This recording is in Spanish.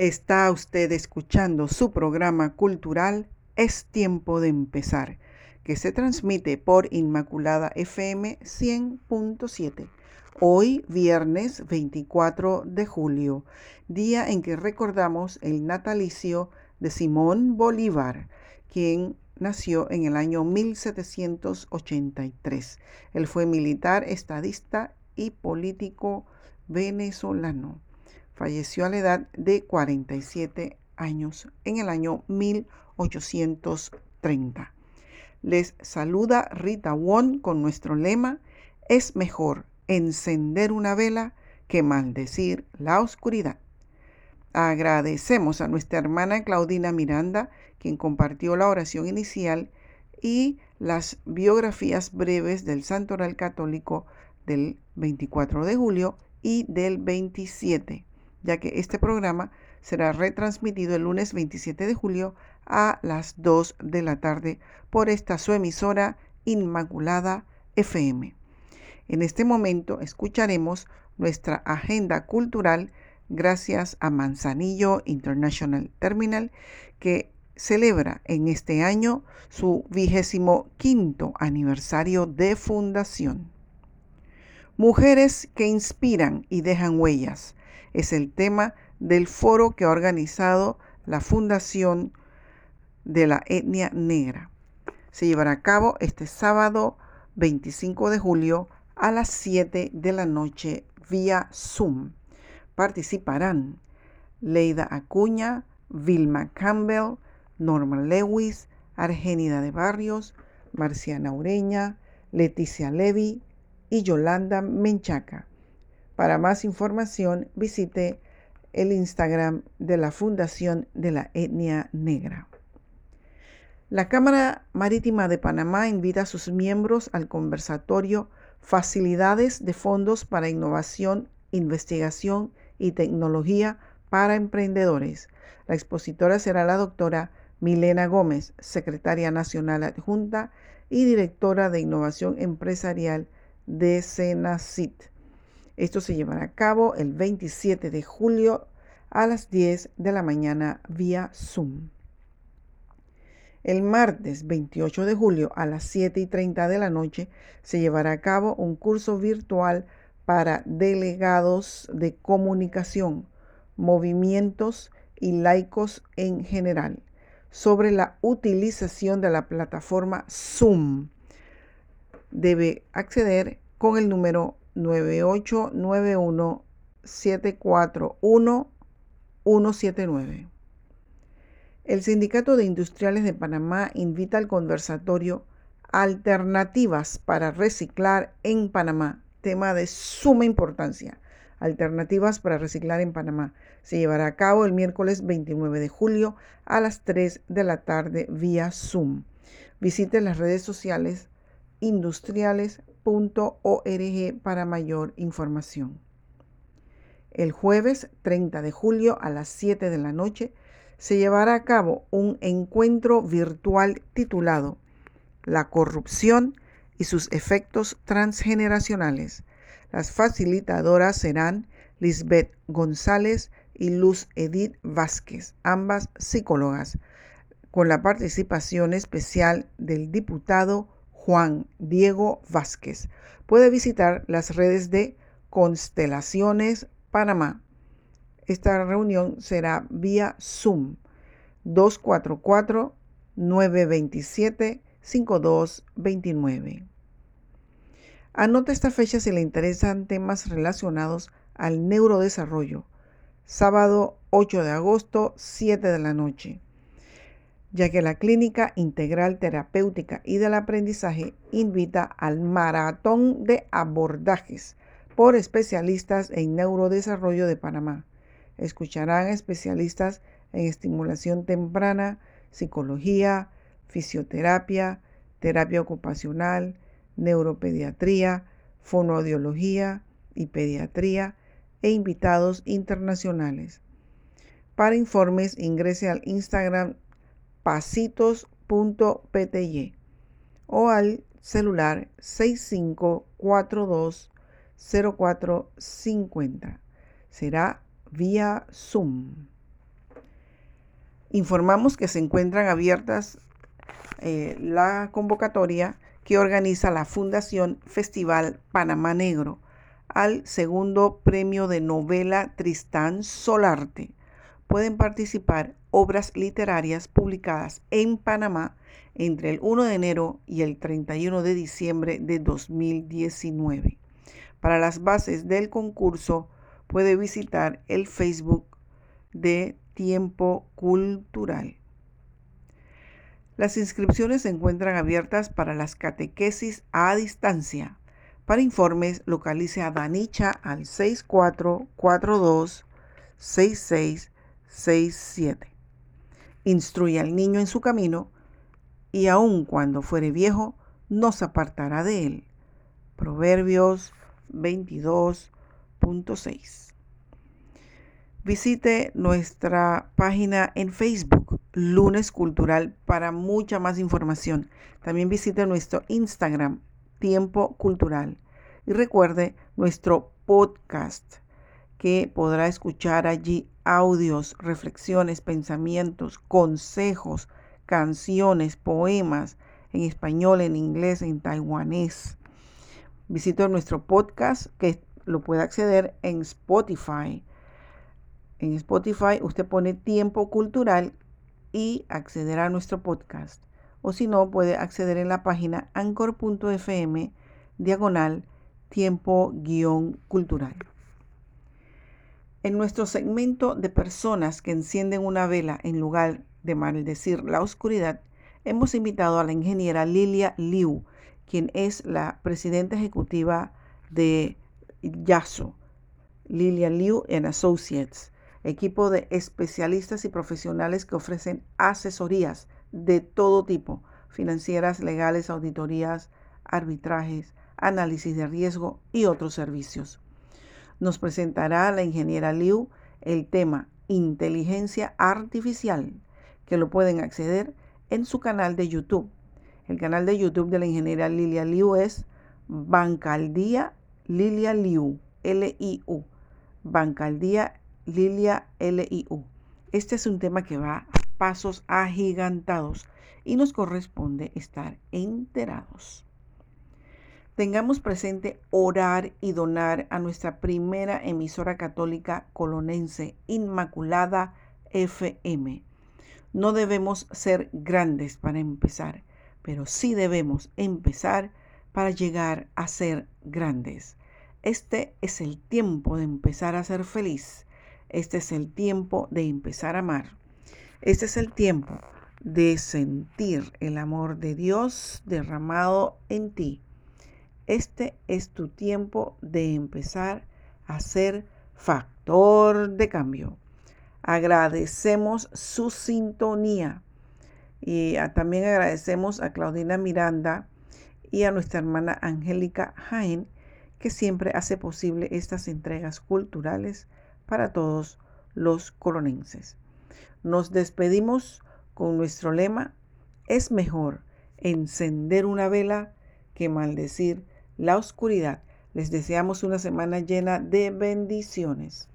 Está usted escuchando su programa cultural Es tiempo de empezar, que se transmite por Inmaculada FM 100.7. Hoy, viernes 24 de julio, día en que recordamos el natalicio de Simón Bolívar, quien nació en el año 1783. Él fue militar, estadista y político venezolano. Falleció a la edad de 47 años en el año 1830. Les saluda Rita Won con nuestro lema, es mejor encender una vela que maldecir la oscuridad. Agradecemos a nuestra hermana Claudina Miranda, quien compartió la oración inicial y las biografías breves del Santo Oral Católico del 24 de julio y del 27 ya que este programa será retransmitido el lunes 27 de julio a las 2 de la tarde por esta su emisora Inmaculada FM. En este momento escucharemos nuestra agenda cultural gracias a Manzanillo International Terminal que celebra en este año su vigésimo quinto aniversario de fundación. Mujeres que inspiran y dejan huellas es el tema del foro que ha organizado la Fundación de la Etnia Negra. Se llevará a cabo este sábado 25 de julio a las 7 de la noche vía Zoom. Participarán Leida Acuña, Vilma Campbell, Norma Lewis, Argenida de Barrios, Marciana Ureña, Leticia Levy y Yolanda Menchaca. Para más información visite el Instagram de la Fundación de la Etnia Negra. La Cámara Marítima de Panamá invita a sus miembros al conversatorio Facilidades de Fondos para Innovación, Investigación y Tecnología para Emprendedores. La expositora será la doctora Milena Gómez, secretaria nacional adjunta y directora de Innovación Empresarial de Senacit. Esto se llevará a cabo el 27 de julio a las 10 de la mañana vía Zoom. El martes 28 de julio a las 7 y 30 de la noche se llevará a cabo un curso virtual para delegados de comunicación, movimientos y laicos en general sobre la utilización de la plataforma Zoom. Debe acceder con el número 9891 741 179. El Sindicato de Industriales de Panamá invita al conversatorio Alternativas para reciclar en Panamá, tema de suma importancia. Alternativas para reciclar en Panamá. Se llevará a cabo el miércoles 29 de julio a las 3 de la tarde vía Zoom. Visite las redes sociales industriales para mayor información. El jueves 30 de julio a las 7 de la noche se llevará a cabo un encuentro virtual titulado La corrupción y sus efectos transgeneracionales. Las facilitadoras serán Lisbeth González y Luz Edith Vázquez, ambas psicólogas, con la participación especial del diputado Juan Diego Vázquez. Puede visitar las redes de Constelaciones Panamá. Esta reunión será vía Zoom 244-927-5229. Anote esta fecha si le interesan temas relacionados al neurodesarrollo. Sábado 8 de agosto, 7 de la noche ya que la Clínica Integral Terapéutica y del Aprendizaje invita al maratón de abordajes por especialistas en neurodesarrollo de Panamá. Escucharán especialistas en estimulación temprana, psicología, fisioterapia, terapia ocupacional, neuropediatría, fonoaudiología y pediatría e invitados internacionales. Para informes ingrese al Instagram pasitos.pty o al celular 65420450. Será vía Zoom. Informamos que se encuentran abiertas eh, la convocatoria que organiza la Fundación Festival Panamá Negro al segundo premio de novela Tristán Solarte. Pueden participar obras literarias publicadas en Panamá entre el 1 de enero y el 31 de diciembre de 2019. Para las bases del concurso puede visitar el Facebook de Tiempo Cultural. Las inscripciones se encuentran abiertas para las catequesis a distancia. Para informes, localice a Danicha al 6442-6667. Instruye al niño en su camino y aun cuando fuere viejo, no se apartará de él. Proverbios 22.6 Visite nuestra página en Facebook, Lunes Cultural, para mucha más información. También visite nuestro Instagram, Tiempo Cultural. Y recuerde nuestro podcast, que podrá escuchar allí audios, reflexiones, pensamientos, consejos, canciones, poemas en español, en inglés, en taiwanés. Visite nuestro podcast que lo puede acceder en Spotify en Spotify usted pone tiempo cultural y accederá a nuestro podcast. O si no, puede acceder en la página anchor.fm diagonal tiempo guion cultural. En nuestro segmento de personas que encienden una vela en lugar de maldecir la oscuridad, hemos invitado a la ingeniera Lilia Liu, quien es la presidenta ejecutiva de YASO, Lilia Liu and Associates equipo de especialistas y profesionales que ofrecen asesorías de todo tipo, financieras, legales, auditorías, arbitrajes, análisis de riesgo y otros servicios. Nos presentará la ingeniera Liu el tema inteligencia artificial, que lo pueden acceder en su canal de YouTube. El canal de YouTube de la ingeniera Lilia Liu es Bancaldía Lilia Liu, L-I-U, Bancaldía Lilia LIU. Este es un tema que va a pasos agigantados y nos corresponde estar enterados. Tengamos presente orar y donar a nuestra primera emisora católica colonense, Inmaculada FM. No debemos ser grandes para empezar, pero sí debemos empezar para llegar a ser grandes. Este es el tiempo de empezar a ser feliz este es el tiempo de empezar a amar. Este es el tiempo de sentir el amor de Dios derramado en ti. Este es tu tiempo de empezar a ser factor de cambio. Agradecemos su sintonía y también agradecemos a Claudina Miranda y a nuestra hermana Angélica Jaén que siempre hace posible estas entregas culturales para todos los colonenses. Nos despedimos con nuestro lema, es mejor encender una vela que maldecir la oscuridad. Les deseamos una semana llena de bendiciones.